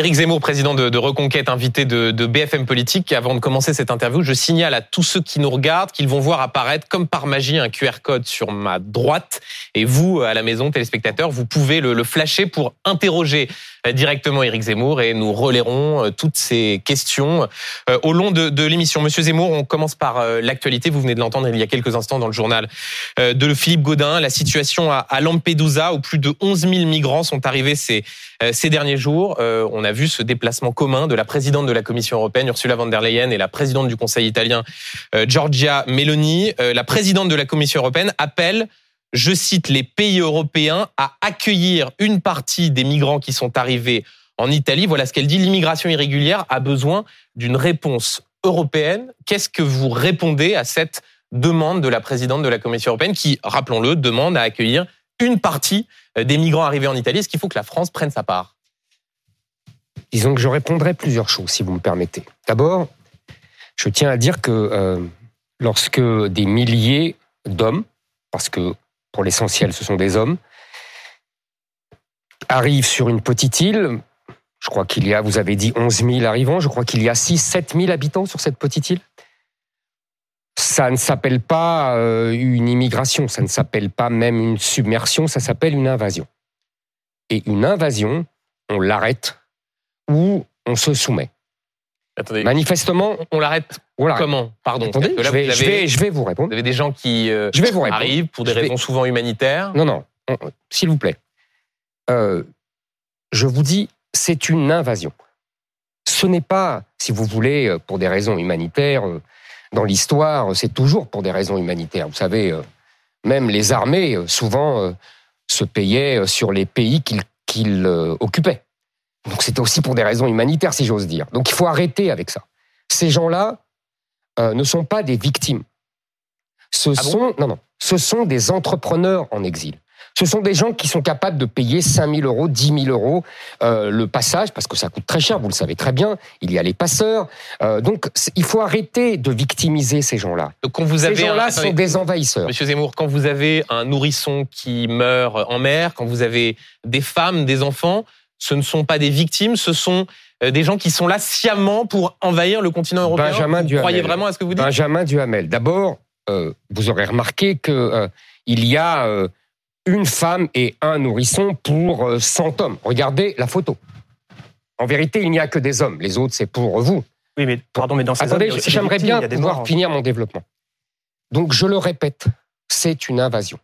Éric Zemmour, président de, Reconquête, invité de, BFM Politique. Avant de commencer cette interview, je signale à tous ceux qui nous regardent qu'ils vont voir apparaître comme par magie un QR code sur ma droite. Et vous, à la maison, téléspectateurs, vous pouvez le, flasher pour interroger euh, directement Éric Zemmour et nous relayerons euh, toutes ces questions euh, au long de, l'émission. Monsieur Zemmour, on commence par l'actualité. Vous venez de l'entendre il y a quelques instants dans le journal de Philippe Godin. La situation à Lampedusa, où plus de 11 000 migrants sont arrivés ces, derniers jours. Vu ce déplacement commun de la présidente de la Commission européenne, Ursula von der Leyen, et la présidente du Conseil italien, Giorgia Meloni. La présidente de la Commission européenne appelle je cite, les pays européens à accueillir une partie des migrants qui sont arrivés en Italie. Voilà ce qu'elle dit. L'immigration irrégulière a besoin d'une réponse européenne. Qu'est-ce que vous répondez à cette demande de la présidente de la Commission européenne qui, rappelons-le, demande à accueillir une partie euh, des migrants arrivés en Italie? Est-ce qu'il faut que la France prenne sa part? Disons que je répondrai plusieurs choses, si vous me permettez. D'abord, je tiens à dire que euh, lorsque des milliers d'hommes, parce que pour l'essentiel, ce sont des hommes, arrivent sur une petite île. Je crois qu'il y a, vous avez dit 11 000 arrivants, je crois qu'il y a 6 7 000 habitants sur cette petite île. Ça ne s'appelle pas euh, une immigration, ça ne s'appelle pas même une submersion, ça s'appelle une invasion. Et une invasion, on l'arrête ou on se soumet. Attendez. Manifestement, on l'arrête. Comment? Pardon. Attendez, je, vais, je, vais, vous répondre. Vous avez des gens qui euh, je vais vous arrivent pour des raisons souvent humanitaires. Non, non. S'il vous plaît. Euh, je vous dis, c'est une invasion. Ce n'est pas, si vous voulez, euh, pour des raisons humanitaires. Dans l'histoire, c'est toujours pour des raisons humanitaires. Vous savez, même les armées, souvent, se payaient sur les pays qu'ils occupaient. Donc c'était aussi pour des raisons humanitaires, si j'ose dire. Donc il faut arrêter avec ça. Ces gens-là euh, ne sont pas des victimes. Ce ah sont non non, ce sont des entrepreneurs en exil. Ce sont des gens qui sont capables de payer 5 000 euros, 10 000 euros euh, le passage, parce que ça coûte très cher, vous le savez très bien. Il y a les passeurs. Euh, donc, il faut arrêter de victimiser ces gens-là. Quand vous avez ces gens-là sont des envahisseurs. Monsieur Zemmour, quand vous avez un nourrisson qui meurt en mer, quand vous avez des femmes, des enfants, ce ne sont pas des victimes, ce sont euh, des gens qui sont là sciemment pour envahir le continent européen. Benjamin vous croyez vraiment à ce que vous dites? Benjamin Duhamel. D'abord, euh, vous aurez remarqué que euh, il y a une femme et un nourrisson pour 100 hommes. Regardez la photo. En vérité, il n'y a que des hommes. Les autres, c'est pour vous. Oui, mais pardon, mais dans ces Attendez, j'aimerais bien pouvoir finir mon développement. Donc, je le répète, c'est une invasion.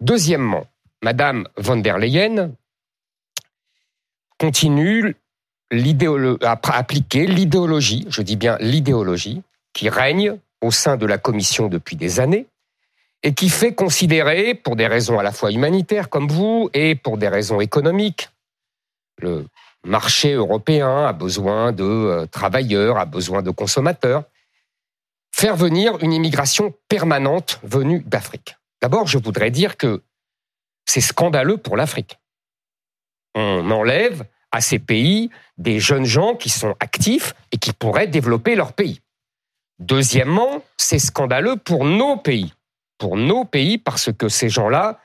Deuxièmement, Madame von der Leyen continue à appliquer l'idéologie, je dis bien l'idéologie, qui règne au sein de la Commission depuis des années et qui fait considérer, pour des raisons à la fois humanitaires comme vous et pour des raisons économiques, le marché européen a besoin de euh, travailleurs, a besoin de consommateurs, faire venir une immigration permanente venue d'Afrique. D'abord, je voudrais dire que c'est scandaleux pour l'Afrique on enlève à ces pays des jeunes gens qui sont actifs et qui pourraient développer leur pays. Deuxièmement, c'est scandaleux pour nos pays. Pour nos pays, parce que ces gens-là,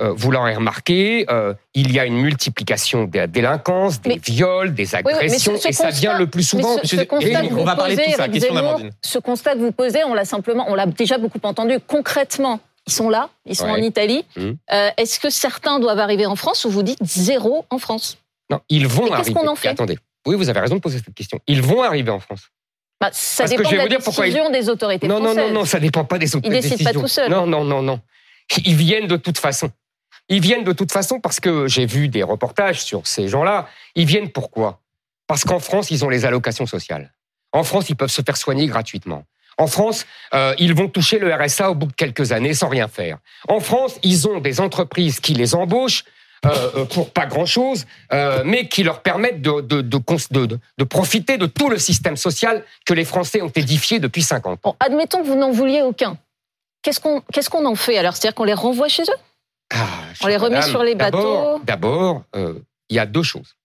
euh, vous l'aurez remarqué, euh, il y a une multiplication des délinquances, des viols, des agressions, et ça vient le plus souvent. Ce, constat on va parler de tout ça. Question Ce constat que vous posez, on l'a simplement, on l'a déjà beaucoup entendu concrètement ils sont là, ils sont en Italie. Mmh. Euh, est-ce que certains doivent arriver en France ou vous dites zéro en France? Non, ils vont arriver. Qu'est-ce qu'on en fait? Attendez. Oui, vous avez raison de poser cette question. Ils vont arriver en France. Bah, ça Parce dépend que je vais de la décision des autorités non, françaises. Non, non, non, ça dépend pas des autorités. Ils décident pas tout seuls. Non, non, non, non. Ils viennent de toute façon. Ils viennent de toute façon parce que j'ai vu des reportages sur ces gens-là. Ils viennent pourquoi? Parce qu'en France, ils ont les allocations sociales. En France, ils peuvent se faire soigner gratuitement. En France, euh, ils vont toucher le RSA au bout de quelques années sans rien faire. En France, ils ont des entreprises qui les embauchent euh, euh, pour pas grand-chose, mais qui leur permettent de, de, de, profiter de tout le système social que les Français ont édifié depuis 50 ans. admettons que vous n'en vouliez aucun. Qu'est-ce qu'on qu'est-ce qu'on en fait alors? C'est-à-dire qu'on les renvoie chez eux? Ah, On les remet sur les bateaux? D'abord, il y a deux choses.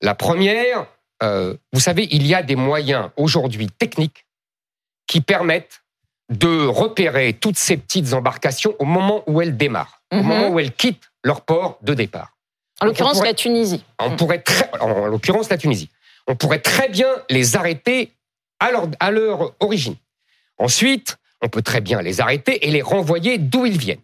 La première, vous savez, il y a des moyens aujourd'hui techniques qui permettent de repérer toutes ces petites embarcations au moment où elles démarrent, au mhm. moment où elles quittent leur port de départ. En l'occurrence, la Tunisie. On pourrait en l'occurrence, la Tunisie. On pourrait très bien les arrêter à leur, à leur origine. Ensuite, on peut très bien les arrêter et les renvoyer d'où ils viennent.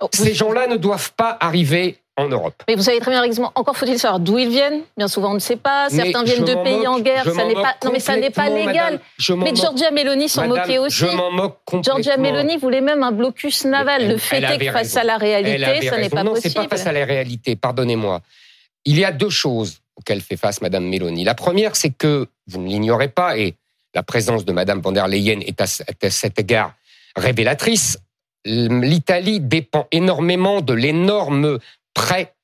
Oh, Ces gens-là ne doivent pas arriver en Europe. Mais vous savez très bien, encore faut-il savoir d'où ils viennent. Bien souvent, on ne sait pas. Certains viennent de pays en guerre. Ça n'est pas, non, mais ça n'est pas légal. mais Georgia Meloni s'en moquait aussi. Je m'en moque complètement. Georgia Meloni voulait même un blocus naval. Le fait est que face à la réalité, ça n'est pas non, possible. Non, c'est pas face à la réalité. Pardonnez-moi. Il y a deux choses auxquelles fait face Madame Meloni. La première, c'est que vous ne l'ignorez pas, et la présence de Madame von der Leyen est à cet égard révélatrice. L'Italie dépend énormément de l'énorme prêt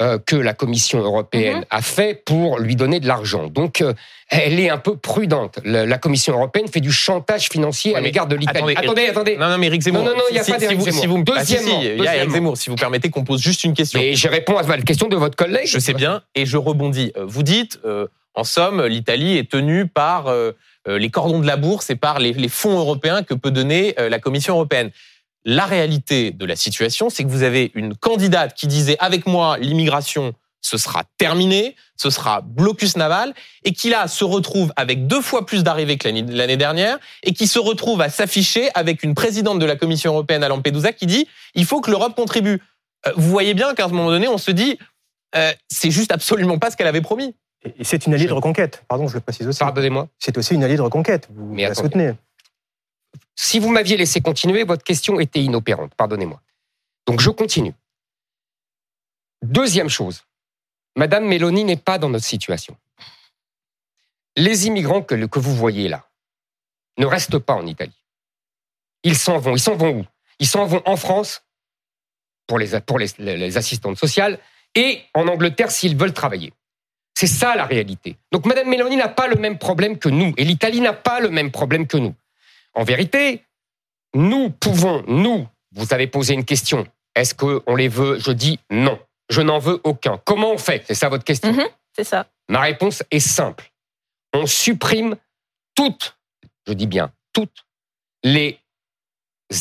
euh, que la Commission européenne mhm. a fait pour lui donner de l'argent. Donc, euh, elle est un peu prudente. La, Commission européenne fait du chantage financier à l'égard de l'Italie. Attendez, attendez, Non, non, mais Eric Zemmour. Non, non, il n'y a pas d'Eric Zemmour. Si vous, deuxièmement, il y a Eric Zemmour. Si vous permettez qu'on pose juste une question. Et je réponds à la question de votre collègue. Je sais bien, et je rebondis. Euh, vous dites, en somme, l'Italie est tenue par les cordons de la bourse et par les, les fonds européens que peut donner la Commission européenne. La réalité de la situation, c'est que vous avez une candidate qui disait avec moi l'immigration ce sera terminé, ce sera blocus naval, et qui là se retrouve avec deux fois plus d'arrivées que l'année dernière, et qui se retrouve à s'afficher avec une présidente de la Commission européenne à Lampedusa qui dit il faut que l'Europe contribue. Euh, vous voyez bien qu'à un moment donné, on se dit euh, c'est juste absolument pas ce qu'elle avait promis. Et c'est une alliée de reconquête, pardon, je le précise aussi. Pardonnez-moi. C'est aussi une alliée de reconquête, vous la soutenez. Si vous m'aviez laissé continuer, votre question était inopérante. Pardonnez-moi. Donc je continue. Deuxième chose, Madame Mélanie n'est pas dans notre situation. Les immigrants que, vous voyez là ne restent pas en Italie. Ils s'en vont. Ils s'en vont où? Ils s'en vont en France pour les assistantes sociales et en Angleterre s'ils veulent travailler. C'est ça la réalité. Donc Madame Mélanie n'a pas le même problème que nous et l'Italie n'a pas le même problème que nous. En vérité, nous pouvons, nous, vous avez posé une question, est-ce qu'on les veut? Je dis non, je n'en veux aucun. Comment on fait? C'est ça votre question? Mhm, C'est ça. Ma réponse est simple. On supprime toutes, je dis bien toutes, les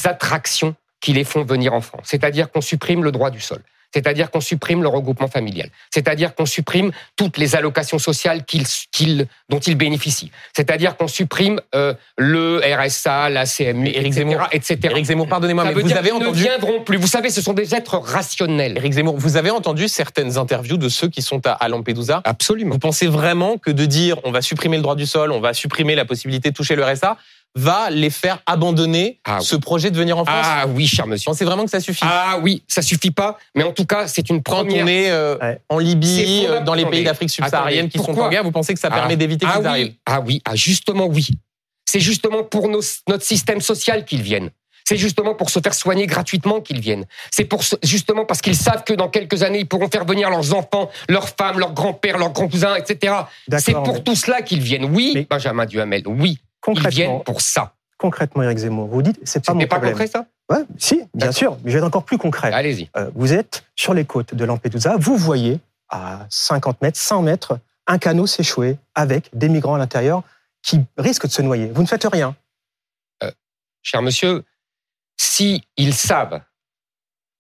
attractions qui les font venir en France. C'est-à-dire qu'on supprime le droit du sol c'est-à-dire qu'on supprime le regroupement familial, c'est-à-dire qu'on supprime toutes les allocations sociales dont ils bénéficient, c'est-à-dire qu'on supprime euh, le RSA, la CMU, etc., Zemmour, etc. Éric Zemmour, pardonnez-moi, mais vous avez entendu... ne viendront plus. Vous savez, ce sont des êtres rationnels. Éric Zemmour, vous avez entendu certaines interviews de ceux qui sont à, Lampedusa? Absolument. Vous pensez vraiment que de dire on va supprimer le droit du sol, on va supprimer la possibilité de toucher le RSA, va les faire abandonner ah ce projet de venir en France Ah oui, cher monsieur. Pensez vraiment que ça suffit Ah oui, ça suffit pas, mais en tout cas, c'est une première... Quand on est euh, en Libye, euh, dans les pays d'Afrique subsaharienne qui sont en guerre, vous pensez que ça permet ah. d'éviter qu'ils ah arrivent? Ah oui, ah justement oui. C'est justement pour notre système social qu'ils viennent. C'est justement pour se faire soigner gratuitement qu'ils viennent. C'est pour justement parce qu'ils savent que dans quelques années, ils pourront faire venir leurs enfants, leurs femmes, leurs grands-pères, leurs grands-cousins, etc. C'est pour tout cela qu'ils viennent. Oui, Benjamin Duhamel, oui. Ils viennent pour ça. Concrètement, Eric Zemmour, vous dites, c'est pas mon pas concret ça Ouais, si, bien sûr, mais je vais être encore plus concret. Allez-y. Euh, vous êtes sur les côtes de Lampedusa, vous voyez à 50 mètres, 100 mètres, un canot s'échouer avec des migrants à l'intérieur qui risquent de se noyer. Vous ne faites rien. Euh, cher monsieur, si ils savent,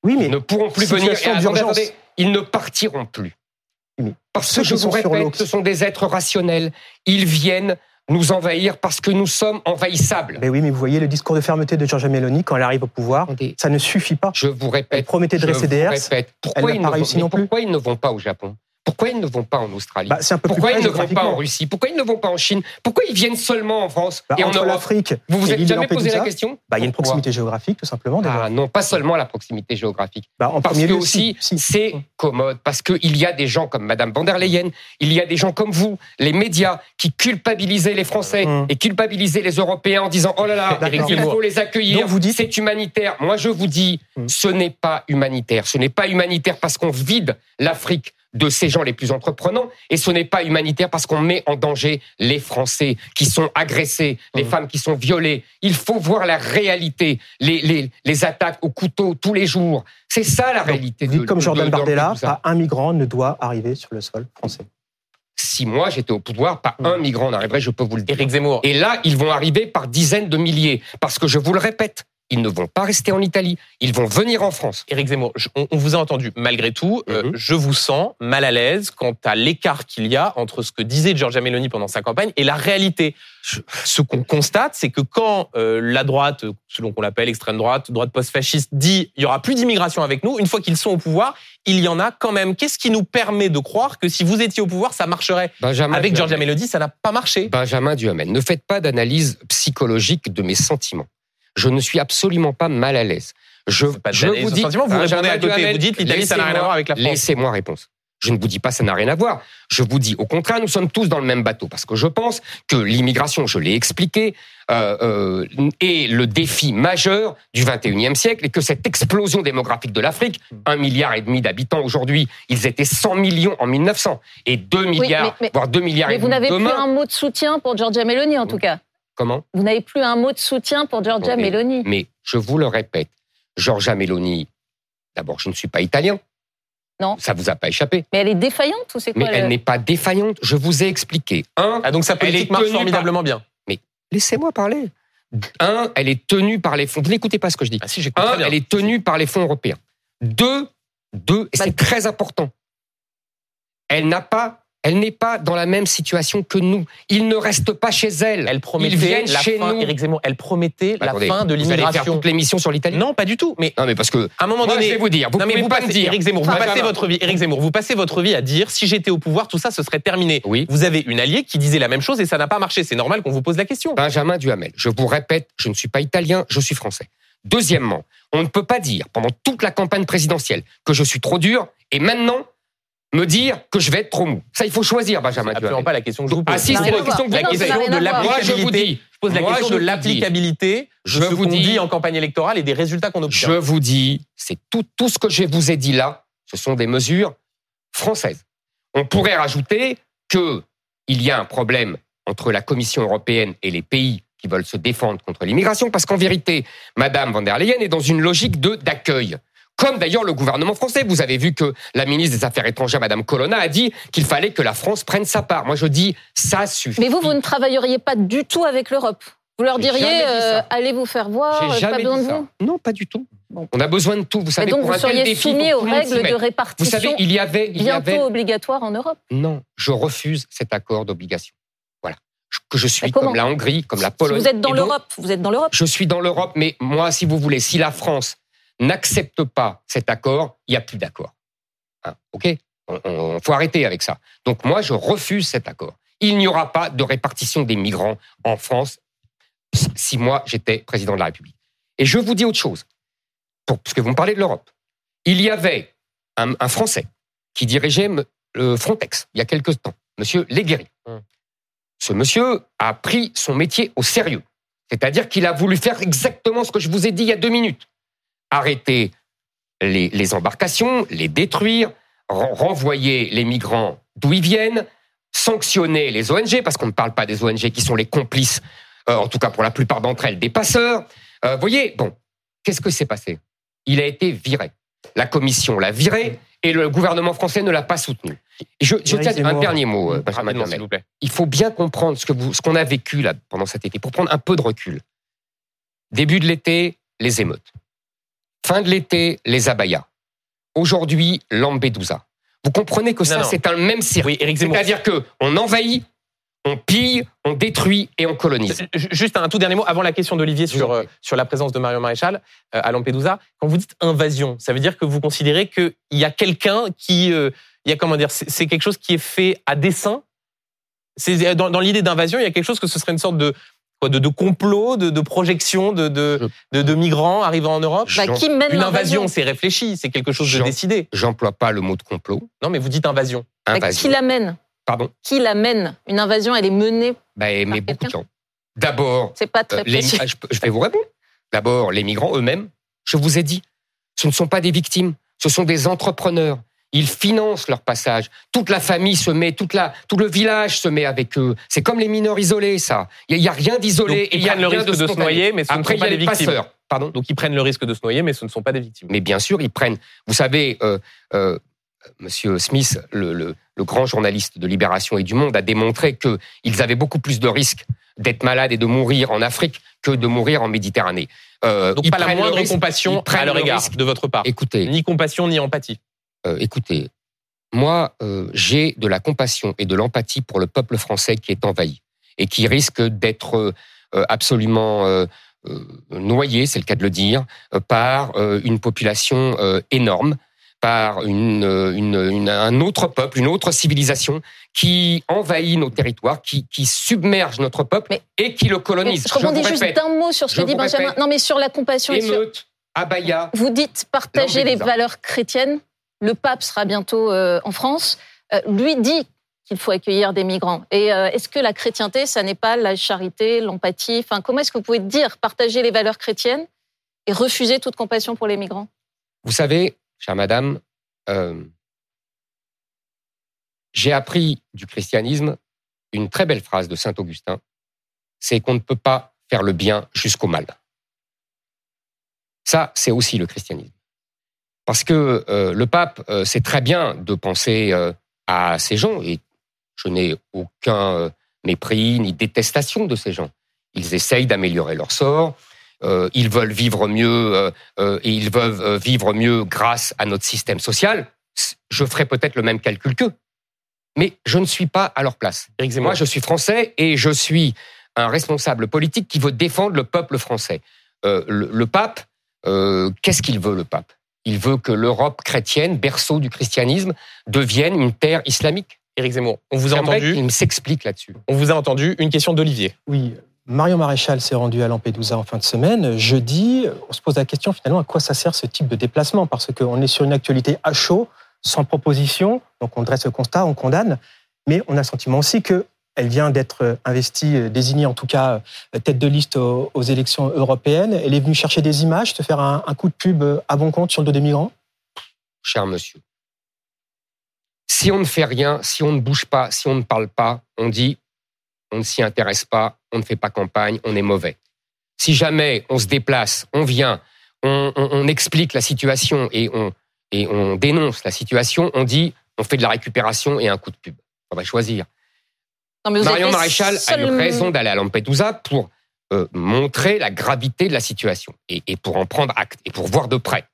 oui, mais ils ne pourront plus venir. Attendez, ils ne partiront plus. Parce que je vous répète, ce sont des êtres rationnels. Ils viennent nous envahir parce que nous sommes envahissables. Mais oui, mais vous voyez le discours de fermeté de Giorgia Meloni quand elle arrive au pouvoir, ça ne suffit pas. Je vous répète. Elle promettait de rester DR. Pourquoi, ils ne, pourquoi ils ne vont pas au Japon? Pourquoi ils ne vont pas en Australie bah, Pourquoi ils ne vont pas en Russie Pourquoi ils ne vont pas en Chine Pourquoi ils viennent seulement en France bah, et en Afrique Vous vous êtes jamais posé la question bah, Il y a une proximité géographique, tout simplement. Ah non, pas seulement la proximité géographique. Bah, en parce que aussi, c'est commode. Parce qu'il y a des gens comme Madame van der Leyen, il y a des gens comme vous, les médias, qui culpabilisaient les Français hum. et culpabilisaient les Européens en disant oh là là, il faut les accueillir. Vous dites... C'est humanitaire. Moi, je vous dis, hum. ce n'est pas humanitaire. Ce n'est pas humanitaire parce qu'on vide l'Afrique de ces gens les plus entreprenants. Et ce n'est pas humanitaire parce qu'on met en danger les Français qui sont agressés, les mmh. femmes qui sont violées. Il faut voir la réalité, les, les, attaques au couteau tous les jours. C'est ça la réalité. Dites comme Jordan Bardella, pas un migrant ne doit arriver sur le sol français. Si moi j'étais au pouvoir, pas mmh. un migrant n'arriverait, je peux vous le dire. Éric Zemmour. Et là, ils vont arriver par dizaines de milliers. Parce que je vous le répète, ils ne vont pas rester en Italie, ils vont venir en France. Éric Zemmour, on, vous a entendu. Malgré tout, euh, mhm. je vous sens mal à l'aise quant à l'écart qu'il y a entre ce que disait Giorgia Meloni pendant sa campagne et la réalité. Ce qu'on constate, c'est que quand euh, la droite, selon qu'on l'appelle extrême droite, droite post-fasciste, dit il y aura plus d'immigration avec nous, une fois qu'ils sont au pouvoir, il y en a quand même. Qu'est-ce qui nous permet de croire que si vous étiez au pouvoir, ça marcherait? Avec Giorgia Meloni, ça n'a pas marché. Benjamin Duhamel, ne faites pas d'analyse psychologique de mes sentiments je ne suis absolument pas mal à l'aise. Je, je vous dis, vous répondez à côté, vous dites l'Italie ça n'a rien à voir avec la France. Laissez-moi répondre. Je ne vous dis pas ça n'a rien à voir. Je vous dis au contraire, nous sommes tous dans le même bateau parce que je pense que l'immigration, je l'ai expliqué, euh, euh, est le défi majeur du 21e siècle et que cette explosion démographique de l'Afrique, un milliard et demi d'habitants aujourd'hui, ils étaient 100 millions en 1900 et 2 milliards, voire 2 milliards et demi. Mais vous n'avez plus un mot de soutien pour Giorgia Meloni en tout cas. Comment Vous n'avez plus un mot de soutien pour Giorgia Meloni. Mais je vous le répète, Giorgia Meloni, d'abord, je ne suis pas italien. Non. Ça vous a pas échappé. Mais elle est défaillante ou c'est quoi Mais elle n'est pas défaillante. Je vous ai expliqué. Un. Ah donc sa politique marche formidablement bien. Mais laissez-moi parler. Un, elle est tenue par les fonds. Vous n'écoutez pas ce que je dis. Ah si, Un, elle est tenue par les fonds européens. Deux, deux, et c'est bah, très important. Elle n'a pas elle n'est pas dans la même situation que nous. Ils ne restent pas chez elle. Elle promettait la chez fin, nous. Zemmour, elle promettait la fin de l'immigration. Toute l'émission sur l'Italie Non, pas du tout. Mais non, mais parce que à un moment donné, je vais vous dire. Vous non, mais vous pas passez, dire. Éric Zemmour, vous passez votre vie. Zemmour, vous passez votre vie à dire si j'étais au pouvoir, tout ça, ce serait terminé. Oui. Vous avez une alliée qui disait la même chose et ça n'a pas marché. C'est normal qu'on vous pose la question. Benjamin Duhamel. Je vous répète, je ne suis pas italien, je suis français. Deuxièmement, on ne peut pas dire pendant toute la campagne présidentielle que je suis trop dur et maintenant me dire que je vais être trop mou. Ça, il faut choisir, Benjamin. C'est absolument pas la question que je vous pose. Ah si, c'est la question que La question de l'applicabilité. Je pose la question de l'applicabilité de ce qu'on dit en campagne électorale et des résultats qu'on obtient. Je vous dis, c'est tout, tout ce que je vous ai dit là, ce sont des mesures françaises. On pourrait rajouter que il y a un problème entre la Commission européenne et les pays qui veulent se défendre contre l'immigration, parce qu'en vérité, Madame van der Leyen est dans une logique de d'accueil comme d'ailleurs le gouvernement français. Vous avez vu que la ministre des Affaires étrangères, Madame Colonna, a dit qu'il fallait que la France prenne sa part. Moi, je dis, ça suffit. Mais vous, vous ne travailleriez pas du tout avec l'Europe vous leur diriez, euh, allez vous faire voir, J'ai pas besoin de vous Non, pas du tout. On a besoin de tout. Vous savez, donc pour vous seriez soumis aux règles de répartition vous savez, il y avait, il bientôt y obligatoire en Europe Non, je refuse cet accord d'obligation. Voilà. Que je suis comme la Hongrie, comme la Pologne. vous êtes dans l'Europe. Vous êtes dans l'Europe. Je suis dans l'Europe, mais moi, si vous voulez, si la France n'accepte pas cet accord, il n'y a plus d'accord. Hein, ok? On faut arrêter avec ça. Donc moi, je refuse cet accord. Il n'y aura pas de répartition des migrants en France si moi j'étais président de la République. Et je vous dis autre chose, pour, parce que vous me parlez de l'Europe. Il y avait un, Français qui dirigeait le Frontex il y a quelque temps, Monsieur Léguéry. Hum. Ce monsieur a pris son métier au sérieux. C'est-à-dire qu'il a voulu faire exactement ce que je vous ai dit il y a deux minutes arrêter les, embarcations, les détruire, renvoyer les migrants d'où ils viennent, sanctionner les ONG, parce qu'on ne parle pas des ONG qui sont les complices, euh, en tout cas pour la plupart d'entre elles, des passeurs. Euh, vous voyez, bon, qu'est-ce que s'est passé? Il a été viré. La commission l'a viré et le gouvernement français ne l'a pas soutenu. je, je tiens un dernier mot, euh, Benjamin Il faut bien comprendre ce que ce qu'on a vécu là pendant cet été, pour prendre un peu de recul. Début de l'été, les émeutes. Fin de l'été, les abayas. Aujourd'hui, Lampedusa. Vous comprenez que ça, c'est un même cirque. C'est-à-dire que on envahit, on pille, on détruit et on colonise. Juste un tout dernier mot avant la question d'Olivier sur, euh, sur la présence de Mario Maréchal euh, à Lampedusa. Quand vous dites invasion, ça veut dire que vous considérez qu'il y a quelqu'un qui, euh, il y a comment dire, c'est quelque chose qui est fait à dessein? Dans l'idée d'invasion, il y a quelque chose que ce serait une sorte de de, de complot, de, de projection de, de, de, migrants arrivant en Europe bah, qui mène Une invasion, c'est réfléchi, c'est quelque chose de décidé. J'emploie pas le mot de complot. Non, mais vous dites invasion. Bah, invasion. qui l'amène Pardon? Qui l'amène Une invasion, elle est menée bah, Mais beaucoup de gens. D'abord, c'est pas très euh, je vais vous répondre. D'abord, les migrants eux-mêmes, je vous ai dit, ce ne sont pas des victimes, ce sont des entrepreneurs. Ils financent leur passage. Toute la famille se met, toute la, tout le village se met avec eux. C'est comme les mineurs isolés, ça. Il n'y a, rien d'isolé. Ils prennent le risque de, se noyer, mais ce ne sont pas des victimes. Pardon Donc ils prennent le risque de se noyer, mais ce ne sont pas des victimes. Mais bien sûr, ils prennent. Vous savez, euh, euh, Monsieur Smith, le, le, le, grand journaliste de Libération et du Monde, a démontré qu'ils avaient beaucoup plus de risques d'être malade et de mourir en Afrique que de mourir en Méditerranée. Euh, Donc pas la moindre compassion à leur égard de votre part. Écoutez, ni compassion ni empathie. Euh, écoutez, moi euh, j'ai de la compassion et de l'empathie pour le peuple français qui est envahi et qui risque d'être euh, absolument noyé, c'est le cas de le dire, par une population énorme par une, une, un autre peuple, une autre civilisation qui envahit nos territoires, qui, qui submerge notre peuple et qui le colonise. je rebondis juste d'un mot sur ce que dit Benjamin. non, mais sur la compassion. Émeute, sur... abaya. Vous dites partager les valeurs chrétiennes. Le pape sera bientôt euh, en France. Euh, lui dit qu'il faut accueillir des migrants. Et euh, est-ce que la chrétienté, ça n'est pas la charité, l'empathie? Enfin, comment est-ce que vous pouvez dire partager les valeurs chrétiennes et refuser toute compassion pour les migrants? Vous savez, chère madame, j'ai appris du christianisme une très belle phrase de Saint Augustin, c'est qu'on ne peut pas faire le bien jusqu'au mal. Ça, c'est aussi le christianisme. Parce que euh, le pape, euh, c'est très bien de penser à ces gens, et je n'ai aucun mépris ni détestation de ces gens. Ils essayent d'améliorer leur sort, euh, ils veulent vivre mieux euh, euh, et ils veulent vivre mieux grâce à notre système social, je ferai peut-être le même calcul qu'eux. Mais je ne suis pas à leur place. Moi, je suis français et je suis un responsable politique qui veut défendre le peuple français. le, pape, qu'est-ce qu'il veut, le pape? Il veut que l'Europe chrétienne, berceau du christianisme, devienne une terre islamique. Éric Zemmour, on vous a entendu. Il s'explique là-dessus. On vous a entendu. Une question d'Olivier. Oui, Marion Maréchal s'est rendu à Lampedusa en fin de semaine. Jeudi, on se pose la question finalement à quoi ça sert ce type de déplacement? Parce qu'on est sur une actualité à chaud, sans proposition. Donc on dresse le constat, on condamne. Mais on a le sentiment aussi qu'elle vient d'être investie, euh, désignée en tout cas euh, tête de liste aux, élections européennes. Elle est venue chercher des images, te faire un, coup de pub euh, à bon compte sur le dos des migrants? Cher monsieur, si on ne fait rien, si on ne bouge pas, si on ne parle pas, on dit on ne s'y intéresse pas, on ne fait pas campagne, on est mauvais. Si jamais on se déplace, on vient, on, explique la situation et on, et on dénonce la situation, on dit on fait de la récupération et un coup de pub. On va choisir. Marion Maréchal a eu raison d'aller à Lampedusa pour euh, montrer la gravité de la situation et, pour en prendre acte et pour voir de près.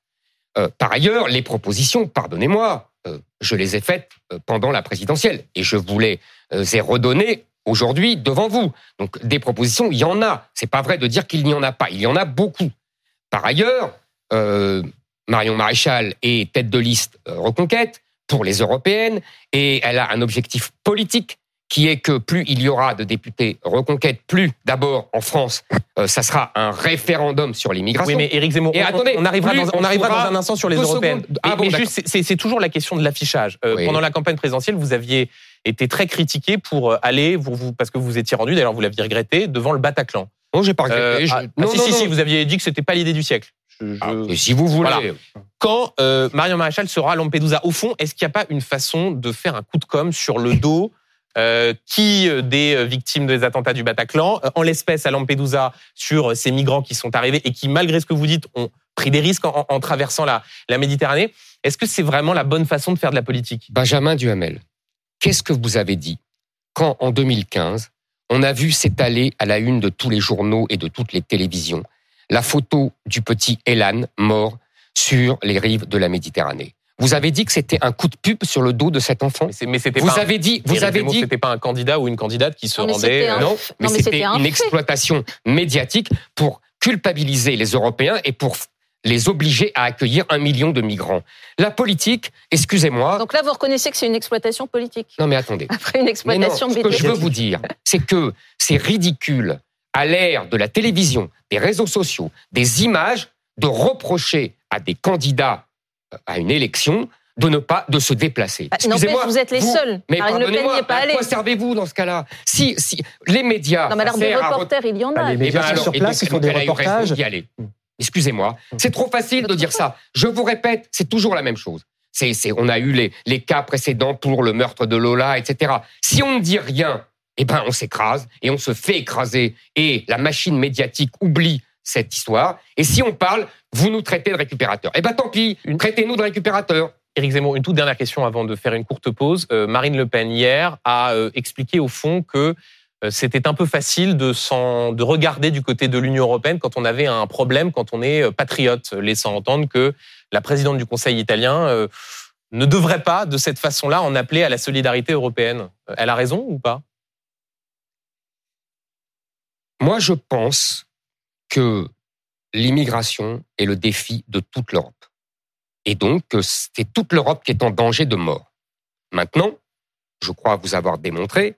Euh, par ailleurs, les propositions, pardonnez-moi, euh, je les ai faites pendant la présidentielle et je vous les ai redonnées aujourd'hui devant vous. Donc des propositions, il y en a. C'est pas vrai de dire qu'il n'y en a pas. Il y en a beaucoup. Par ailleurs, Marion Maréchal est tête de liste Reconquête pour les européennes et elle a un objectif politique qui est que plus il y aura de députés Reconquête, plus d'abord en France, euh, ça sera un référendum sur l'immigration. Oui, mais Éric Zemmour, on, arrivera, dans, on arrivera dans un instant sur les européennes. Ah mais juste, c'est toujours la question de l'affichage. Pendant la campagne présidentielle, vous aviez était très critiqué pour euh, aller, vous, vous, parce que vous étiez rendu, d'ailleurs vous l'aviez regretté, devant le Bataclan. Non, j'ai pas regretté. Euh, ah, non, si, si, si, vous aviez dit que c'était pas l'idée du siècle. Ah, si vous voulez. Quand euh, Marion Maréchal sera à Lampedusa, au fond, est-ce qu'il n'y a pas une façon de faire un coup de com sur le dos euh, qui des victimes des attentats du Bataclan, en l'espèce à Lampedusa, sur ces migrants qui sont arrivés et qui, malgré ce que vous dites, ont pris des risques en, en traversant la, la Méditerranée. Est-ce que c'est vraiment la bonne façon de faire de la politique? Benjamin Duhamel, Qu'est-ce que vous avez dit quand, en 2015, on a vu s'étaler à la une de tous les journaux et de toutes les télévisions la photo du petit Elan mort sur les rives de la Méditerranée? Vous avez dit que c'était un coup de pub sur le dos de cet enfant. Mais c'était vous avez dit, vous avez dit, c'était pas un candidat ou une candidate qui se rendait. Non, mais c'était une exploitation médiatique pour culpabiliser les Européens et pour les obliger à accueillir un million de migrants. La politique, excusez-moi. Donc là, vous reconnaissez que c'est une exploitation politique. Non, mais attendez. Après une exploitation non, Ce que je veux vous dire, c'est que c'est ridicule, à l'ère de la télévision, des réseaux sociaux, des images, de reprocher à des candidats euh, à une élection de ne pas de se déplacer. Bah, Excusez-moi, vous êtes les seuls. Mais pardonnez-moi, à quoi servez-vous dans ce cas-là? Si, si les médias. Non, mais alors des reporters, il y en a. Ah, les médias eh ben, sur place, ils font des reportages. Excusez-moi, c'est trop facile de dire ça. Je vous répète, c'est toujours la même chose. C'est, c'est, on a eu les, les cas précédents pour le meurtre de Lola, etc. Si on ne dit rien, eh ben on s'écrase et on se fait écraser et la machine médiatique oublie cette histoire. Et si on parle, vous nous traitez de récupérateurs. Eh ben tant pis, traitez-nous de récupérateurs. Éric Zemmour, une toute dernière question avant de faire une courte pause. Euh, Marine Le Pen hier a euh, expliqué au fond que c'était un peu facile de, de regarder du côté de l'Union européenne quand on avait un problème, quand on est patriote, laissant entendre que la présidente du Conseil italien ne devrait pas, de cette façon-là, en appeler à la solidarité européenne. Elle a raison ou pas? Moi, je pense que l'immigration est le défi de toute l'Europe. Et donc, c'est toute l'Europe qui est en danger de mort. Maintenant, je crois vous avoir démontré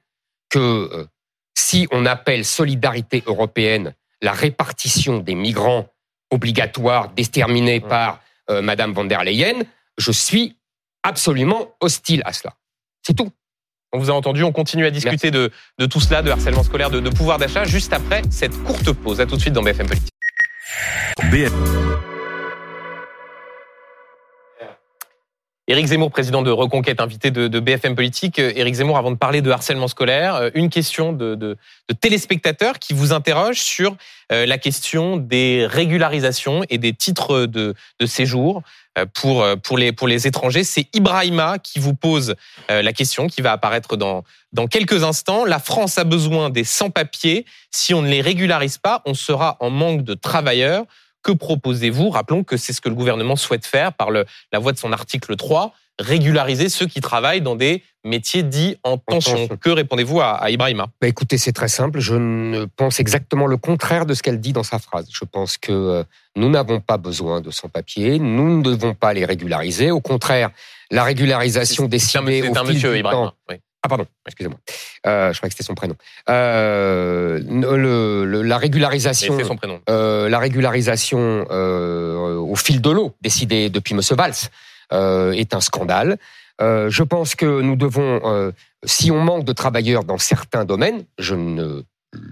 que euh, si on appelle solidarité européenne la répartition des migrants obligatoires déterminée par euh, Madame von der Leyen, je suis absolument hostile à cela. C'est tout. On vous a entendu, on continue à discuter de, tout cela, de harcèlement scolaire, de, de pouvoir d'achat, juste après cette courte pause. À tout de suite dans BFM Politique. Éric Zemmour, président de Reconquête, invité de, BFM Politique. Euh, Éric Zemmour, avant de parler de harcèlement scolaire, euh, une question de, téléspectateurs qui vous interroge sur euh, la question des régularisations et des titres de, séjour pour, pour, les, pour les étrangers. C'est Ibrahima qui vous pose la question, qui va apparaître dans, dans quelques instants. La France a besoin des sans-papiers. Si on ne les régularise pas, on sera en manque de travailleurs. Que proposez-vous? Rappelons que c'est ce que le gouvernement souhaite faire par le, la voie de son article 3, régulariser ceux qui travaillent dans des métiers dits en tension. Que répondez-vous à, à Ibrahima? Bah Écoutez, c'est très simple. Je pense exactement le contraire de ce qu'elle dit dans sa phrase. Je pense que euh, nous n'avons pas besoin de sans-papiers, nous ne devons pas les régulariser. Au contraire, la régularisation décidée au fil monsieur, du Ibrahima. Oui. Ah pardon, excusez-moi. Euh, je crois que c'était son prénom. Euh, le, la régularisation. son prénom. Euh, la régularisation au fil de l'eau, décidée depuis M. Valls, est un scandale. Euh, je pense que nous devons, si on manque de travailleurs dans certains domaines, je ne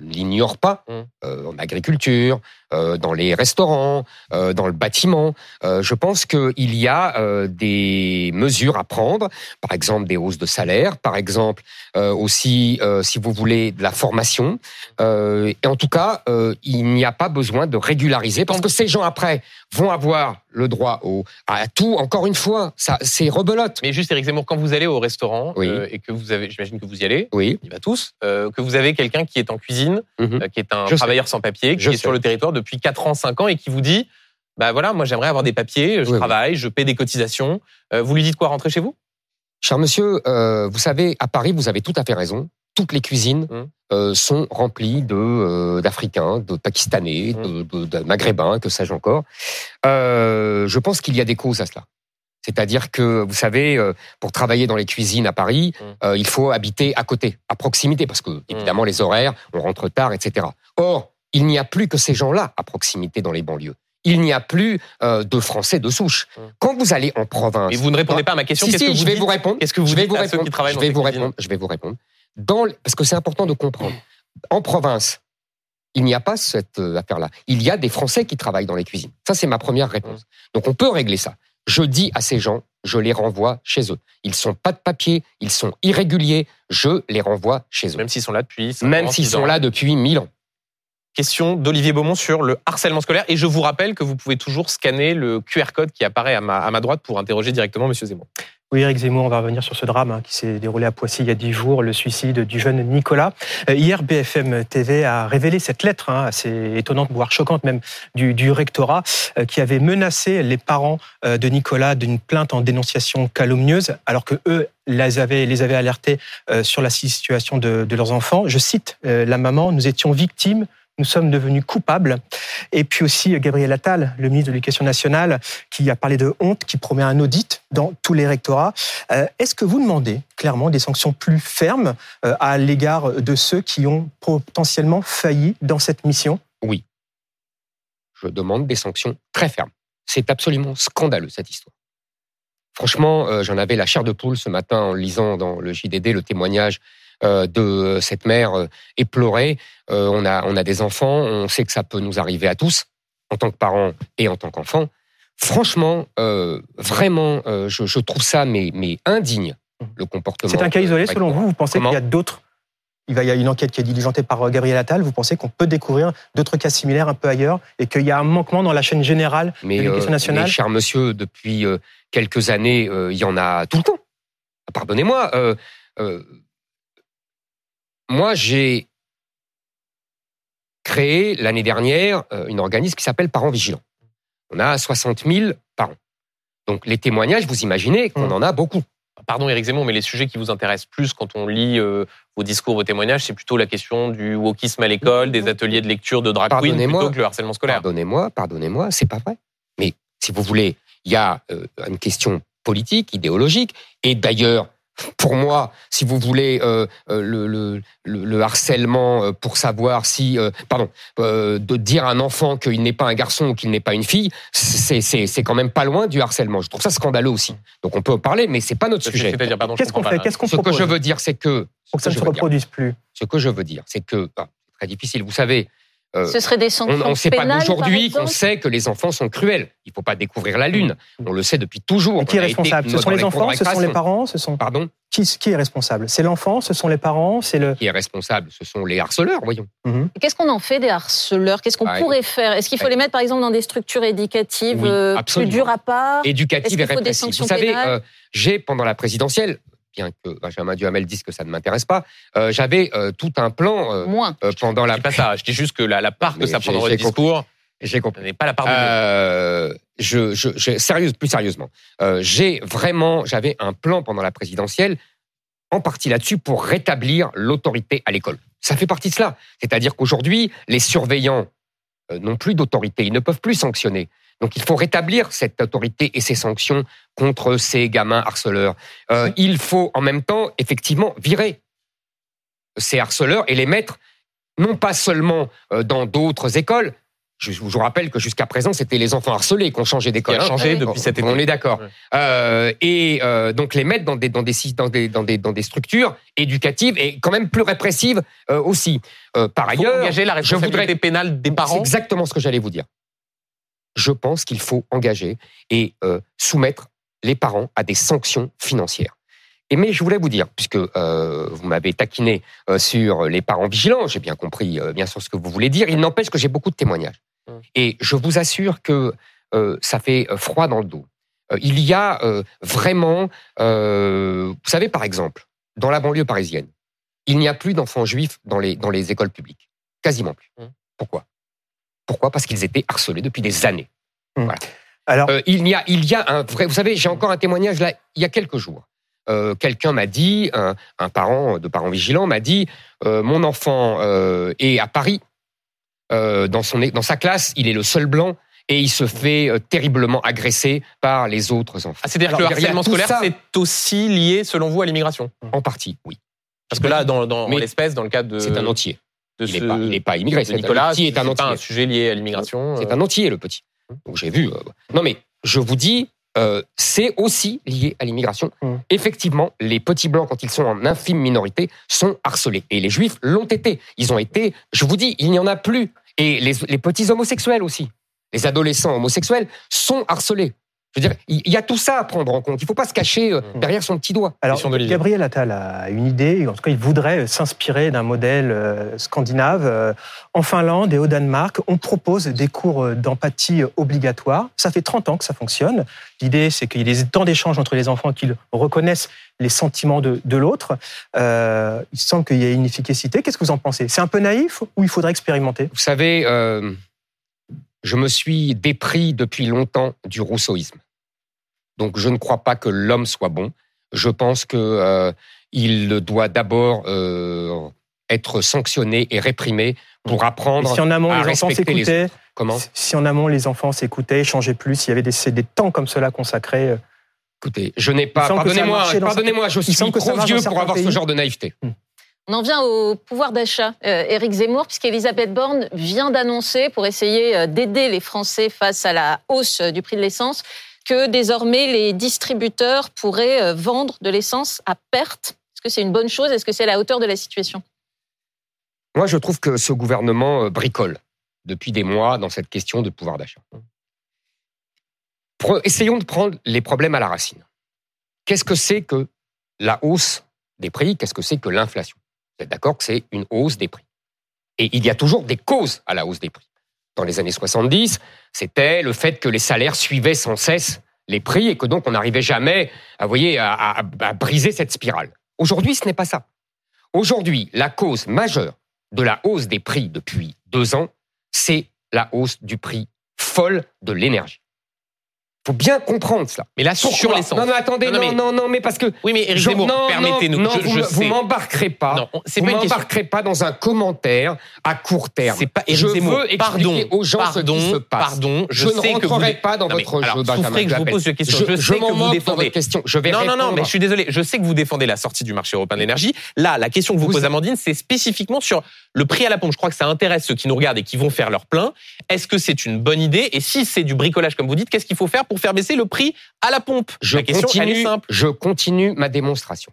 l'ignore pas, mmh. en agriculture, euh, dans les restaurants, euh, dans le bâtiment. Euh, je pense qu'il y a des mesures à prendre, par exemple des hausses de salaire, par exemple aussi, si vous voulez, de la formation. et en tout cas, il n'y a pas besoin de régulariser parce que ces gens après vont avoir le droit au, à tout. Encore une fois, ça, c'est rebelote. Mais juste, Eric Zemmour, quand vous allez au restaurant et que vous avez, j'imagine que vous y allez, oui. il va tous, que vous avez quelqu'un qui est en cuisine, mhm. qui est un travailleur sans papier, qui est sur le territoire de depuis 4 ans, 5 ans et qui vous dit bah voilà, moi j'aimerais avoir des papiers, je travaille, je paie des cotisations. Euh, vous lui dites quoi Rentrer chez vous? Cher monsieur, euh, vous savez, à Paris, vous avez tout à fait raison. Toutes les cuisines hum. euh, sont remplies de d'Africains, de Pakistanais, hum. de, Maghrébins, que sais-je encore. je pense qu'il y a des causes à cela. C'est-à-dire que, vous savez, pour travailler dans les cuisines à Paris, hum. il faut habiter à côté, à proximité, parce que, évidemment, les horaires, on rentre tard, etc. Or, il n'y a plus que ces gens-là à proximité dans les banlieues. Il n'y a plus euh, de Français de souche. Hum. Quand vous allez en province, et vous ne répondez pas à ma question. Si, si, je vais vous répondre. Qu'est-ce que vous je vais vous répondre. je vais vous répondre. Je vais vous répondre. Dans, parce que c'est important de comprendre. En province, il n'y a pas cette euh, affaire-là. Il y a des Français qui travaillent dans les cuisines. Ça, c'est ma première réponse. Hum. Donc, on peut régler ça. Je dis à ces gens, je les renvoie chez eux. Ils sont pas de papier, ils sont irréguliers, je les renvoie chez eux. Même s'ils sont là depuis. Même s'ils sont là depuis mille ans. Question d'Olivier Beaumont sur le harcèlement scolaire. Et je vous rappelle que vous pouvez toujours scanner le QR code qui apparaît à ma, droite pour interroger directement M. Zemmour. Oui, Eric Zemmour, on va revenir sur ce drame hein, qui s'est déroulé à Poissy il y a dix jours, le suicide du jeune Nicolas. Euh, hier, BFM TV a révélé cette lettre, hein, assez étonnante, voire choquante même, du, rectorat, euh, qui avait menacé les parents euh, de Nicolas d'une plainte en dénonciation calomnieuse, alors que eux les avaient, les avaient alertés sur la situation de leurs enfants. Je cite la maman, nous étions victimes nous sommes devenus coupables. Et puis aussi Gabriel Attal, le ministre de l'Éducation nationale, qui a parlé de honte, qui promet un audit dans tous les rectorats. Euh, est-ce que vous demandez clairement des sanctions plus fermes euh, à l'égard de ceux qui ont potentiellement failli dans cette mission? Oui. Je demande des sanctions très fermes. C'est absolument scandaleux cette histoire. Franchement, euh, j'en avais la chair de poule ce matin en lisant dans le JDD le témoignage euh, de cette mère euh, éplorée. Euh, on a on a des enfants, on sait que ça peut nous arriver à tous en tant que parents et en tant qu'enfants. Franchement, vraiment, je, trouve ça mais mais indigne le comportement. C'est un cas isolé selon vous? Vous pensez qu'il y a d'autres? Il y a une enquête qui est diligentée par Gabriel Attal. Vous pensez qu'on peut découvrir d'autres cas similaires un peu ailleurs et qu'il y a un manquement dans la chaîne générale de l'éducation nationale? mais, cher monsieur, depuis quelques années, il y en a tout le temps. Pardonnez-moi moi, j'ai créé l'année dernière euh, une organisme qui s'appelle Parents Vigilants. On a 60 000 parents. Donc les témoignages, vous imaginez qu'on mmh. en a beaucoup. Pardon Éric Zemmour, mais les sujets qui vous intéressent plus quand on lit euh, vos discours, vos témoignages, c'est plutôt la question du wokisme à l'école, des ateliers de lecture de drag queen, plutôt que le harcèlement scolaire. Pardonnez-moi, pardonnez-moi, c'est pas vrai. Mais si vous voulez, il y a euh, une question politique, idéologique, et d'ailleurs, pour moi, si vous voulez, euh, euh, le, le, le, harcèlement euh, pour savoir si, pardon, de dire à un enfant qu'il n'est pas un garçon ou qu'il n'est pas une fille, c'est quand même pas loin du harcèlement. Je trouve ça scandaleux aussi. Donc on peut en parler, mais c'est pas notre sujet. Qu'est-ce qu'on fait Qu'est-ce qu'on Ce que je veux dire, c'est que pour que ça ne se reproduise plus. Ce que je veux dire, c'est que ah, c'est très difficile. Vous savez, euh, Ce serait des sanctions On ne sait pas d'aujourd'hui qu'on sait que les enfants sont cruels. Il ne faut pas découvrir la lune. On le sait depuis toujours. qui est responsable? Ce sont les enfants, ce sont les parents, ce sont. Pardon? Qui, qui est responsable? C'est l'enfant, ce sont les parents, c'est le. Qui est responsable Ce sont les harceleurs, voyons. Mhm. Qu'est-ce qu'on en fait des harceleurs? Qu'est-ce qu'on pourrait faire? Est-ce qu'il faut les mettre, par exemple, dans des structures éducatives euh, plus dures à part? Éducatives et répressives. Vous savez, euh, j'ai pendant la présidentielle bien que Benjamin Duhamel dise que ça ne m'intéresse pas, euh, j'avais euh, tout un plan euh, pendant la. Je pas ça. Je dis juste que la, part que ça prend dans votre discours. J'ai compris. N'est pas la part. De je, je, sérieuse, plus sérieusement, j'ai vraiment, j'avais un plan pendant la présidentielle, en partie là-dessus pour rétablir l'autorité à l'école. Ça fait partie de cela. C'est-à-dire qu'aujourd'hui, les surveillants n'ont plus d'autorité, ils ne peuvent plus sanctionner. Donc il faut rétablir cette autorité et ces sanctions contre ces gamins harceleurs. Euh, il faut en même temps effectivement virer ces harceleurs et les mettre non pas seulement euh, dans d'autres écoles. Je vous rappelle que jusqu'à présent, c'était les enfants harcelés qui ont changé d'école. Qui a changé depuis cette. On est d'accord. Euh, et donc les mettre dans des, dans, des, dans, des, dans, des, dans des structures éducatives et quand même plus répressives aussi. par ailleurs, engager la responsabilité je voudrais... pénale des parents. C'est exactement ce que j'allais vous dire je pense qu'il faut engager et euh, soumettre les parents à des sanctions financières. Et mais je voulais vous dire, puisque euh, vous m'avez taquiné euh, sur les parents vigilants, j'ai bien compris bien sûr ce que vous voulez dire, il n'empêche que j'ai beaucoup de témoignages. Mmh. Et je vous assure que ça fait froid dans le dos. il y a vraiment, vous savez par exemple, dans la banlieue parisienne, il n'y a plus d'enfants juifs dans les, dans les écoles publiques. Quasiment plus. Mmh. Pourquoi? Pourquoi? Parce qu'ils étaient harcelés depuis des années. Hmm. Alors, euh, il y a, il y a un vrai. Vous savez, j'ai encore un témoignage là. Il y a quelques jours, euh, quelqu'un m'a dit, un, parent de parents vigilants m'a dit, euh, mon enfant est à Paris. dans son dans sa classe, il est le seul blanc et il se fait terriblement agresser par les autres enfants. Ah, C'est-à-dire que le harcèlement scolaire, c'est aussi lié, selon vous, à l'immigration? En partie, oui. Parce que là, dans, dans l'espèce, dans le cadre de... C'est un entier il n'est pas, immigré. C'est Nicolas, c'est un, un sujet lié à l'immigration. C'est un euh. entier, le petit. Donc j'ai vu. Euh, non, mais je vous dis, euh, c'est aussi lié à l'immigration. Hum. Effectivement, les petits blancs, quand ils sont en infime minorité, sont harcelés. Et les juifs l'ont été. Ils ont été, je vous dis, il n'y en a plus. Et les, les petits homosexuels aussi. Les adolescents homosexuels sont harcelés. Je veux dire, il y a tout ça à prendre en compte. Il ne faut pas se cacher euh, mmh. derrière son petit doigt. Alors, Gabriel Attal a une idée, en tout cas, il voudrait euh, s'inspirer d'un modèle euh, scandinave. En Finlande et au Danemark, on propose des cours d'empathie obligatoires. Ça fait 30 ans que ça fonctionne. L'idée, c'est qu'il y ait des temps d'échange entre les enfants, qu'ils reconnaissent les sentiments de, l'autre. il semble qu'il y ait une efficacité. Qu'est-ce que vous en pensez? C'est un peu naïf ou il faudrait expérimenter? Vous savez, je me suis dépris depuis longtemps du rousseauisme. Donc je ne crois pas que l'homme soit bon. Je pense que euh, il doit d'abord euh, être sanctionné et réprimé pour apprendre si en amont, à les respecter les autres. Comment Si en amont les enfants s'écoutaient, échangeaient plus, il y avait des, des temps comme cela consacrés. Euh. Écoutez, je n'ai pas. Pardonnez-moi, pardonnez-moi, je suis trop vieux pour avoir ce genre de naïveté. Hmm. On en vient au pouvoir d'achat, euh, Éric Zemmour, puisqu'Elisabeth Borne vient d'annoncer, pour essayer d'aider les Français face à la hausse du prix de l'essence, que désormais les distributeurs pourraient euh, vendre de l'essence à perte. Est-ce que c'est une bonne chose? Est-ce que c'est à la hauteur de la situation? Moi, je trouve que ce gouvernement euh, bricole depuis des mois dans cette question de pouvoir d'achat. Essayons de prendre les problèmes à la racine. Qu'est-ce que c'est que la hausse des prix? Qu'est-ce que c'est que l'inflation? Vous êtes d'accord que c'est une hausse des prix Et il y a toujours des causes à la hausse des prix dans les années 70, c'était le fait que les salaires suivaient sans cesse les prix et que donc on n'arrivait jamais à, voyez, à, briser cette spirale. Aujourd'hui, ce n'est pas ça. Aujourd'hui, la cause majeure de la hausse des prix depuis deux ans, c'est la hausse du prix folle de l'énergie faut bien comprendre cela. Mais là, sur l'essence. Non, mais attendez, non, non, non, mais parce que. Oui, mais Éric permettez-nous. Non, je, vous, vous m'embarquerez pas. Non, vous m'embarquerez pas dans un commentaire à court terme. C'est pas Je veux expliquer pardon, aux gens pardon, ce qui se passe. Pardon, je, je ne rentrerai pas dans votre jeu, alors, Benjamin. que je vous pose une question. Je, je sais que vous défendez. Question. Je vais non, non, non, mais je suis désolé. Je sais que vous défendez la sortie du marché européen de l'énergie. Là, la question que vous, posez, Amandine, c'est spécifiquement sur le prix à la pompe. Je crois que ça intéresse ceux qui nous regardent et qui vont faire leur plein. Est-ce que c'est une bonne idée? Et si c'est du bricolage, comme vous dites, qu'est-ce qu'il faut faire pour faire baisser le prix à la pompe. Je la question, continue, elle est simple. Je continue ma démonstration.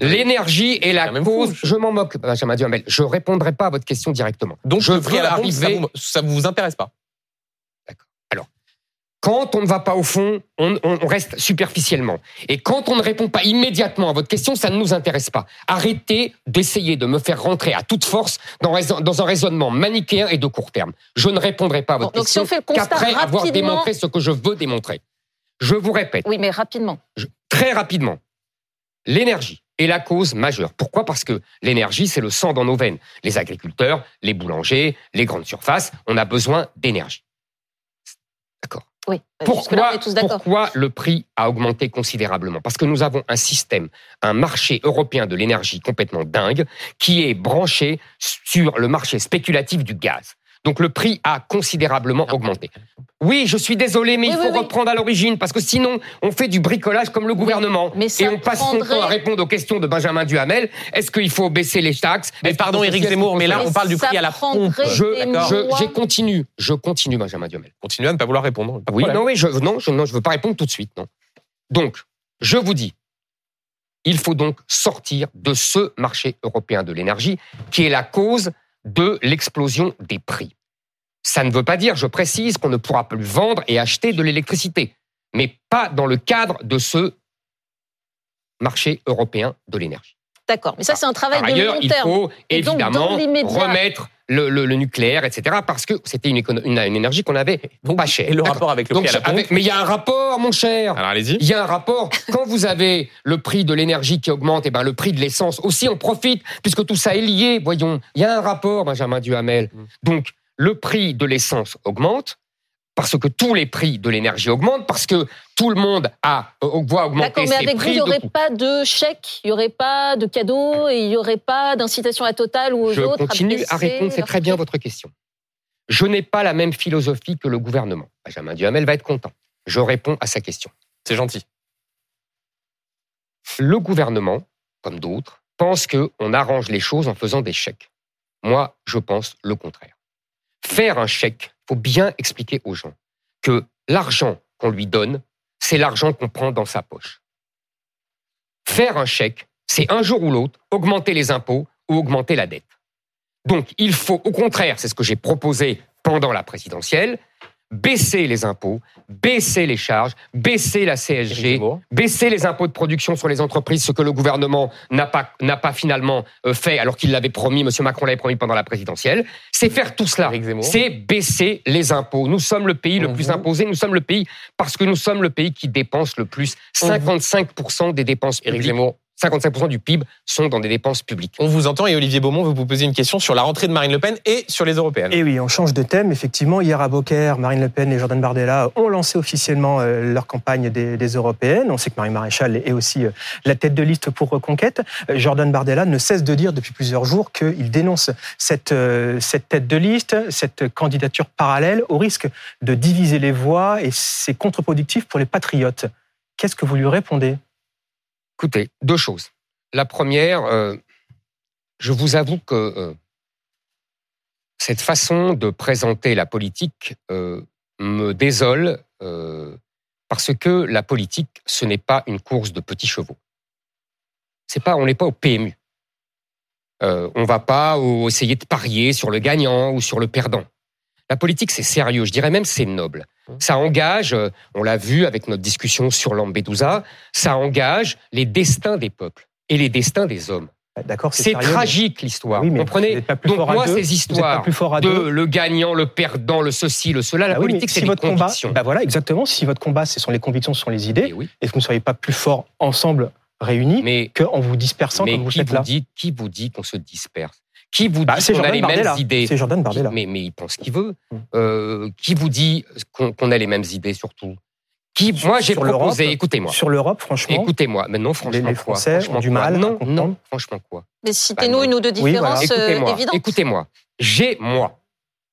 L'énergie est la cause. je m'en moque, Benjamin Duhamel. Je répondrai pas à votre question directement. Donc, je veux à la pompe, ça vous, vous intéresse pas quand on ne va pas au fond, on, on, reste superficiellement. Et quand on ne répond pas immédiatement à votre question, ça ne nous intéresse pas. Arrêtez d'essayer de me faire rentrer à toute force dans, dans, un raisonnement manichéen et de court terme. Je ne répondrai pas à votre question qu'après avoir démontré ce que je veux démontrer. Je vous répète. Oui, mais rapidement. très rapidement. L'énergie est la cause majeure. Pourquoi? Parce que l'énergie, c'est le sang dans nos veines. Les agriculteurs, les boulangers, les grandes surfaces, on a besoin d'énergie. D'accord. Oui. Pourquoi, pourquoi le prix a augmenté considérablement? Parce que nous avons un système, un marché européen de l'énergie complètement dingue, qui est branché sur le marché spéculatif du gaz. Donc le prix a considérablement ah augmenté. Oui, je suis désolé, mais il faut reprendre à l'origine, parce que sinon, on fait du bricolage comme le gouvernement. et on passe son temps à répondre aux questions de Benjamin Duhamel. Est-ce qu'il faut baisser les taxes? Mais pardon, Éric Zemmour, mais là, on parle du prix à la pompe. Je, je, continue, je continue, Benjamin Duhamel. Continuez à ne pas vouloir répondre. oui, non, oui, je, non, je, non, je veux pas répondre tout de suite, non. Donc, je vous dis, il faut donc sortir de ce marché européen de l'énergie qui est la cause de l'explosion des prix. Ça ne veut pas dire, je précise, qu'on ne pourra plus vendre et acheter de l'électricité, mais pas dans le cadre de ce marché européen de l'énergie. D'accord, mais ça c'est un travail de long terme. il faut évidemment remettre le, nucléaire, etc., parce que c'était une, une, énergie qu'on avait pas chère. Et le rapport avec le prix à la pompe Mais il y a un rapport, mon cher. Alors allez-y. Il y a un rapport. Quand vous avez le prix de l'énergie qui augmente, et eh ben le prix de l'essence aussi en profite, puisque tout ça est lié. Voyons, il y a un rapport, Benjamin Duhamel. Mm. Donc le prix de l'essence augmente, parce que tous les prix de l'énergie augmentent, parce que tout le monde a, euh, voit augmenter D'accord, mais avec vous, il n'y aurait pas de chèque, il n'y aurait pas de cadeau, et il n'y aurait pas d'incitation à Total ou aux Je autres. Je continue à, répondre, c'est très bien votre question. Je n'ai pas la même philosophie que le gouvernement. Benjamin Duhamel va être content. Je réponds à sa question. C'est gentil. Le gouvernement, comme d'autres, pense qu'on arrange les choses en faisant des chèques. Moi, je pense le contraire. Faire un chèque, faut bien expliquer aux gens que l'argent qu'on lui donne, c'est l'argent qu'on prend dans sa poche. Faire un chèque, c'est un jour ou l'autre augmenter les impôts ou augmenter la dette. Donc, il faut, au contraire, c'est ce que j'ai proposé pendant la présidentielle, baisser les impôts, baisser les charges, baisser la CSG, baisser les impôts de production sur les entreprises, ce que le gouvernement n'a pas, n'a pas finalement euh, fait alors qu'il l'avait promis, M. Macron l'avait promis pendant la présidentielle. C'est faire tout cela. C'est baisser les impôts. Nous sommes le pays le plus imposé, nous sommes le pays parce que nous sommes le pays qui dépense le plus. 55% des dépenses publiques 55% du PIB sont dans des dépenses publiques. On vous entend et Olivier Beaumont veut vous poser une question sur la rentrée de Marine Le Pen et sur les européennes. Et oui, on change de thème. Effectivement, hier à Beaucaire, Marine Le Pen et Jordan Bardella ont lancé officiellement euh, leur campagne des, européennes. On sait que Marie Maréchal est aussi euh, la tête de liste pour Reconquête. Euh, Jordan Bardella ne cesse de dire depuis plusieurs jours qu'il dénonce cette, cette tête de liste, cette candidature parallèle, au risque de diviser les voix et c'est contre-productif pour les patriotes. Qu'est-ce que vous lui répondez? Écoutez, deux choses. La première, euh, je vous avoue que euh, cette façon de présenter la politique euh, me désole parce que la politique, ce n'est pas une course de petits chevaux. C'est pas, on n'est pas au PMU. on ne va pas essayer de parier sur le gagnant ou sur le perdant. La politique, c'est sérieux. Je dirais même c'est noble. Ça engage, euh, on l'a vu avec notre discussion sur Lampedusa, ça engage les destins des peuples et les destins des hommes. D'accord, c'est tragique l'histoire. Oui, Comprenez Donc moi, ces histoires de le gagnant, le perdant, le ceci, le cela, la bah politique, c'est si votre combat, bah voilà, exactement. Si votre combat, ce sont les convictions, ce sont les idées, et, et que vous ne soyez pas plus fort ensemble réunis qu'en vous dispersant comme vous qui faites là. Dit, qui vous dit qu'on se disperse? Qui vous bah, dit qu'on a les mêmes idées C'est Jordan Bardella. Mais, mais il pense qu'il veut. Mm. Euh, qui vous dit qu'on a les mêmes idées surtout qui, moi, j'ai proposé, écoutez-moi. Sur l'Europe, franchement. Écoutez-moi, mais non, franchement. Les, Français ont du mal. Non, non, franchement, quoi Mais citez-nous une ou deux différences euh, écoutez-moi, évidentes. Écoutez-moi. J'ai, moi,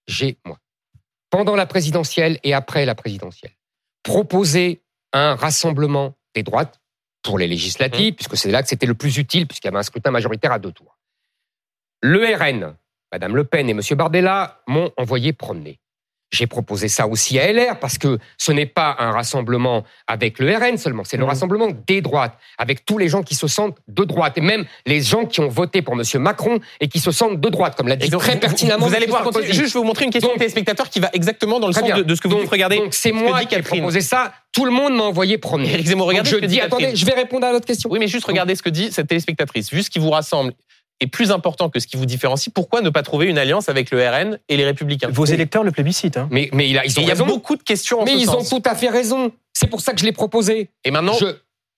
j'ai, moi, pendant la présidentielle et après la présidentielle, proposé un rassemblement des droites pour les législatives, mmh. puisque c'est là que c'était le plus utile, puisqu'il y avait un scrutin majoritaire à deux tours. Le RN, Madame Le Pen et M. Bardella m'ont envoyé promener. J'ai proposé ça aussi à LR parce que ce n'est pas un rassemblement avec le RN seulement, c'est le mmh. rassemblement des droites, avec tous les gens qui se sentent de droite et même les gens qui ont voté pour M. Macron et qui se sentent de droite, comme l'a dit très pertinemment. Vous allez voir, juste je vais vous montrer une question de téléspectateur qui va exactement dans le sens de, ce que vous donc, regardez. Donc c'est moi qui ai proposé ça. Tout le monde m'a envoyé promener. Éric regardez je dis, attendez, je vais répondre à votre question. Oui, mais juste regardez ce que dit cette téléspectatrice. Juste ce qui vous rassemble est plus important que ce qui vous différencie, pourquoi ne pas trouver une alliance avec le RN et les Républicains? Vos électeurs le plébiscitent. Hein. Mais, mais il, a, ils ont il y a beaucoup de questions en Mais ils ont tout à fait raison. C'est pour ça que je l'ai proposé. Et maintenant, je,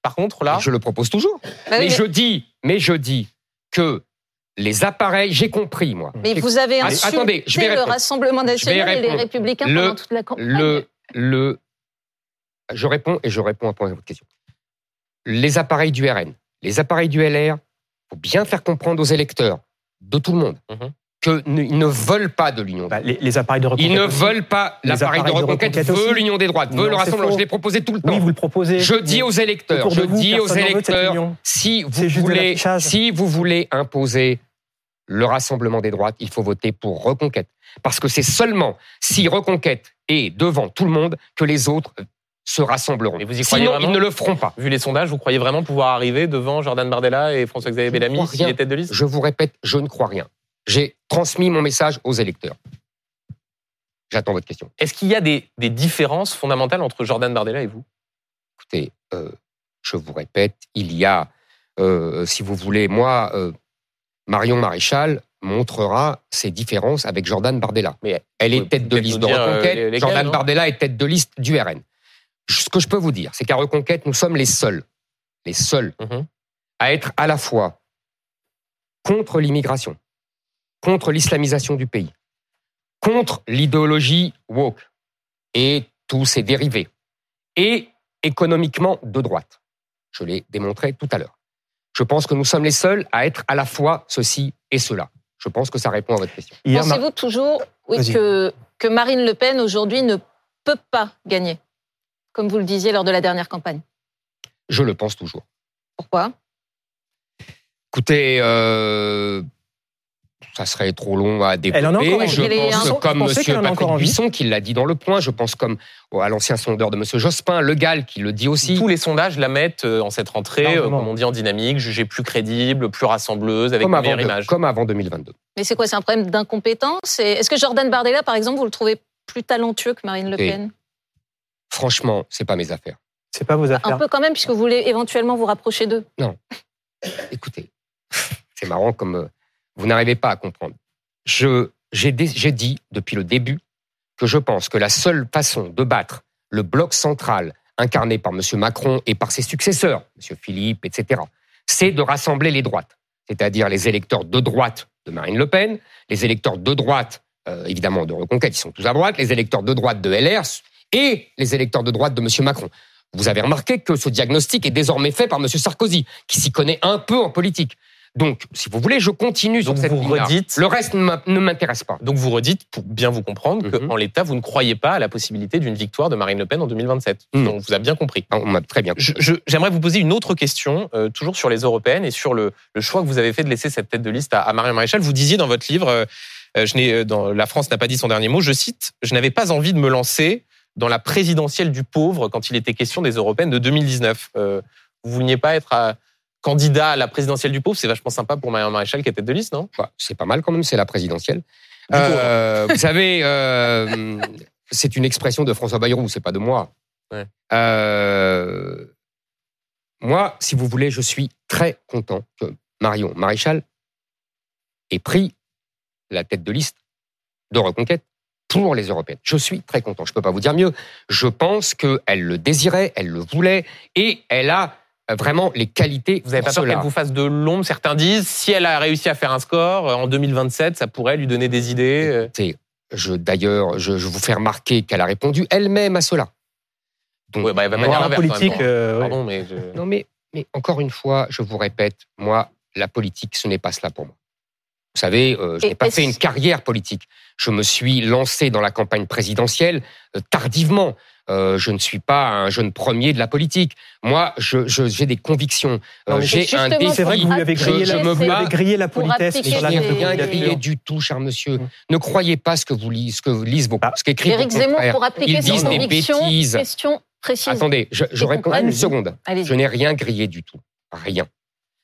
par contre, là. Je le propose toujours. Bah mais, je dis, mais je dis que les appareils, j'ai compris, moi. Mais vous avez insulté Attendez, je vais le Rassemblement national et les Républicains pendant toute la campagne. Le, le, je réponds et je réponds à votre question. Les appareils du RN, les appareils du LR, faut bien faire comprendre aux électeurs de tout le monde mhm. qu'ils ne veulent pas de l'union. Bah, les, appareils de reconquête. Ils ne veulent pas. L'appareil de reconquête, veut l'union des droites, veut le rassemblement. Je l'ai proposé tout le temps. Oui, vous le proposez. Je dis aux électeurs, je dis aux électeurs, si vous voulez, si vous voulez imposer le rassemblement des droites, il faut voter pour reconquête. Parce que c'est seulement si reconquête est devant tout le monde que les autres se rassembleront. vous y Sinon, ils ne le feront pas. Vu les sondages, vous croyez vraiment pouvoir arriver devant Jordan Bardella et François-Xavier Bellamy s'il est tête de liste Je vous répète, je ne crois rien. J'ai transmis mon message aux électeurs. J'attends votre question. Est-ce qu'il y a des, différences fondamentales entre Jordan Bardella et vous? Écoutez, euh, je vous répète, il y a, euh, si vous voulez, moi, euh, Marion Maréchal montrera ses différences avec Jordan Bardella. Mais elle est tête de liste de Reconquête, Jordan Bardella est tête de liste du RN ce que je peux vous dire, c'est qu'à Reconquête, nous sommes les seuls, les seuls, mhm. à être à la fois contre l'immigration, contre l'islamisation du pays, contre l'idéologie woke et tous ses dérivés, et économiquement de droite. Je l'ai démontré tout à l'heure. Je pense que nous sommes les seuls à être à la fois ceci et cela. Je pense que ça répond à votre question. Pensez-vous toujours que, que Marine Le Pen aujourd'hui ne peut pas gagner? Comme vous le disiez lors de la dernière campagne Je le pense toujours. Pourquoi? Écoutez, euh, ça serait trop long à développer. Elle en a encore je pense comme M. Patrick Buisson qui l'a dit dans Le Point. Je pense comme à l'ancien sondeur de M. Jospin, Le Gall qui le dit aussi. Tous les sondages la mettent euh, en cette rentrée, euh, comme on dit en dynamique, jugée plus crédible, plus rassembleuse, avec comme une meilleure image. Comme avant 2022. Mais c'est quoi C'est un problème d'incompétence? Est-ce que Jordan Bardella, par exemple, vous le trouvez plus talentueux que Marine Le Pen? Franchement, c'est pas mes affaires. C'est pas vos affaires. Un peu quand même, puisque vous voulez éventuellement vous rapprocher d'eux. Non. Écoutez, c'est marrant comme euh, vous n'arrivez pas à comprendre. Je, j'ai, dit depuis le début que je pense que la seule façon de battre le bloc central incarné par M. Macron et par ses successeurs, M. Philippe, etc., c'est de rassembler les droites, c'est-à-dire les électeurs de droite de Marine Le Pen, les électeurs de droite, euh, évidemment, de Reconquête, ils sont tous à droite, les électeurs de droite de LR, et les électeurs de droite de M. Macron. Vous avez remarqué que ce diagnostic est désormais fait par M. Sarkozy, qui s'y connaît un peu en politique. Donc, si vous voulez, je continue sur cette ligne Le reste ne m'intéresse pas. Donc, vous redites, pour bien vous comprendre, qu'en mhm. l'état, vous ne croyez pas à la possibilité d'une victoire de Marine Le Pen en 2027. Donc, on vous a bien compris. Ah, on m'a très bien compris. J'aimerais vous poser une autre question, euh, toujours sur les européennes et sur le, choix que vous avez fait de laisser cette tête de liste à, à Marion Maréchal. Vous disiez dans votre livre, euh, euh, je dans La France n'a pas dit son dernier mot, je cite, Je n'avais pas envie de me lancer dans la présidentielle du pauvre quand il était question des européennes de 2019. Euh, vous vouliez pas être euh, candidat à la présidentielle du pauvre C'est vachement sympa pour Marion Maréchal qui est tête de liste, non? Bah, C'est pas mal quand même, c'est la présidentielle. Euh, vous savez, c'est une expression de François Bayrou, c'est pas de moi. moi, si vous voulez, je suis très content que Marion Maréchal ait pris la tête de liste de Reconquête pour les européennes. Je suis très content, je ne peux pas vous dire mieux. Je pense qu'elle le désirait, elle le voulait, et elle a vraiment les qualités. Vous n'avez pas peur qu'elle vous fasse de l'ombre Certains disent, si elle a réussi à faire un score en 2027, ça pourrait lui donner des idées. je, d'ailleurs, je, je vous fais remarquer qu'elle a répondu elle-même à cela. Donc, bah, elle va pas dire politique. Euh, Pardon, mais non, mais, mais encore une fois, je vous répète, moi, la politique, ce n'est pas cela pour moi. Vous savez, euh, je n'ai pas fait une carrière politique. Je me suis lancé dans la campagne présidentielle euh, tardivement. Euh, je ne suis pas un jeune premier de la politique. Moi, j'ai je, des convictions. Euh, j'ai un défi. C'est vrai que vous lui avez grillé, la, vous avez grillé la politesse. Je n'ai rien grillé du tout, cher monsieur. Mmh. Ne croyez pas ce que vous lisez, ce que lisent vos, ah. ce qu'écrit Éric Zemmour, pour appliquer ses convictions, question précise. Attendez, je, je réponds une seconde. Je n'ai rien grillé du tout. Rien.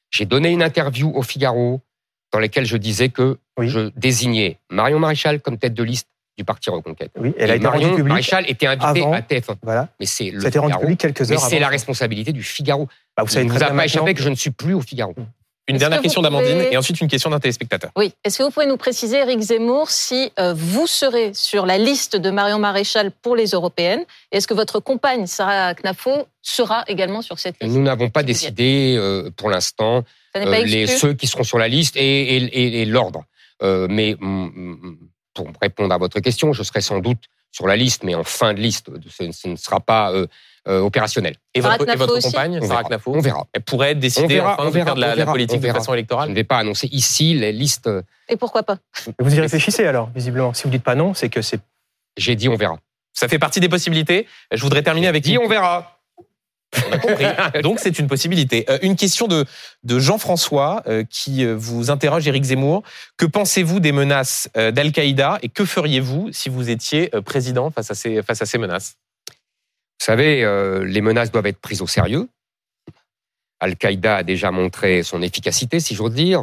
J'ai donné une interview au Figaro dans laquelle je disais que je désignais Marion Maréchal comme tête de liste du Parti Reconquête. Oui, elle a été Marion Maréchal était invitée à TF1. Voilà. Mais c'est le rendu public quelques heures Mais c'est la responsabilité du Figaro. Bah, vous savez, vous avez pas échappé que je ne suis plus au Figaro. Mmh. Une dernière question d'Amandine et ensuite une question d'un téléspectateur. Oui. Est-ce que vous pouvez nous préciser, Eric Zemmour, si euh, vous serez sur la liste de Marion Maréchal pour les européennes Est-ce que votre compagne, Sarah Knafo, sera également sur cette liste Nous n'avons pas décidé euh, pour l'instant euh, les, ceux qui seront sur la liste et, et, l'ordre. Euh, mais mm, mm, pour répondre à votre question, je serai sans doute sur la liste, mais en fin de liste. Ce, ne sera pas euh, opérationnel. Et votre, et votre compagne, Sarah Knafo On verra. Elle pourrait décider on enfin de faire de la, politique de façon électorale Je ne vais pas annoncer ici les listes. Et pourquoi pas? Vous y réfléchissez alors, visiblement. Si vous dites pas non, c'est que c'est... J'ai dit on verra. Ça fait partie des possibilités. Je voudrais terminer avec... Dit on verra. On a compris. Donc c'est une possibilité. Euh, une question de, de Jean-François euh, qui euh, vous interroge, Éric Zemmour. Que pensez-vous des menaces d'Al-Qaïda et que feriez-vous si vous étiez président face à ces, face à ces menaces? Vous savez, les menaces doivent être prises au sérieux. Al-Qaïda a déjà montré son efficacité, si j'ose dire.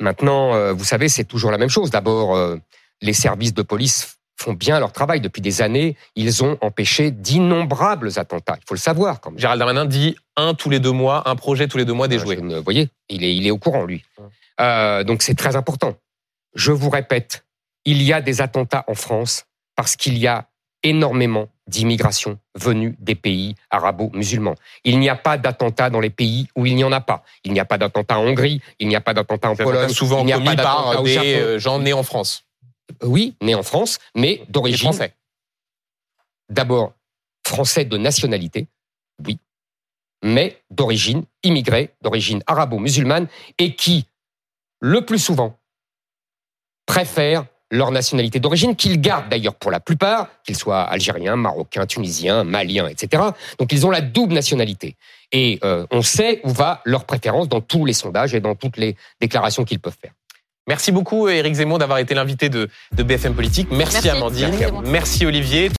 maintenant, vous savez, c'est toujours la même chose. D'abord, les services de police font bien leur travail. Depuis des années, ils ont empêché d'innombrables attentats. Il faut le savoir. Quand Gérald Darmanin dit un tous les deux mois, un projet tous les deux mois déjoué. vous voyez, il est, il est au courant, lui. Euh, donc c'est très important. Je vous répète, il y a des attentats en France parce qu'il y a énormément d'immigration venue des pays arabo-musulmans. Il n'y a pas d'attentats dans les pays où il n'y en a pas. Il n'y a pas d'attentats en Hongrie, il n'y a pas d'attentats en Pologne. Souvent il n'y a pas par des euh, gens nés en France oui, né en France, mais d'origine. Français. D'abord, français de nationalité, oui, mais d'origine immigrée, d'origine arabo-musulmane, et qui, le plus souvent, préfèrent leur nationalité d'origine, qu'ils gardent d'ailleurs pour la plupart, qu'ils soient algériens, marocains, tunisiens, maliens, etc. Donc ils ont la double nationalité. Et euh, on sait où va leur préférence dans tous les sondages et dans toutes les déclarations qu'ils peuvent faire. Merci beaucoup, Éric Zemmour, d'avoir été l'invité de, BFM Politique. Merci, Amandine. Merci Olivier.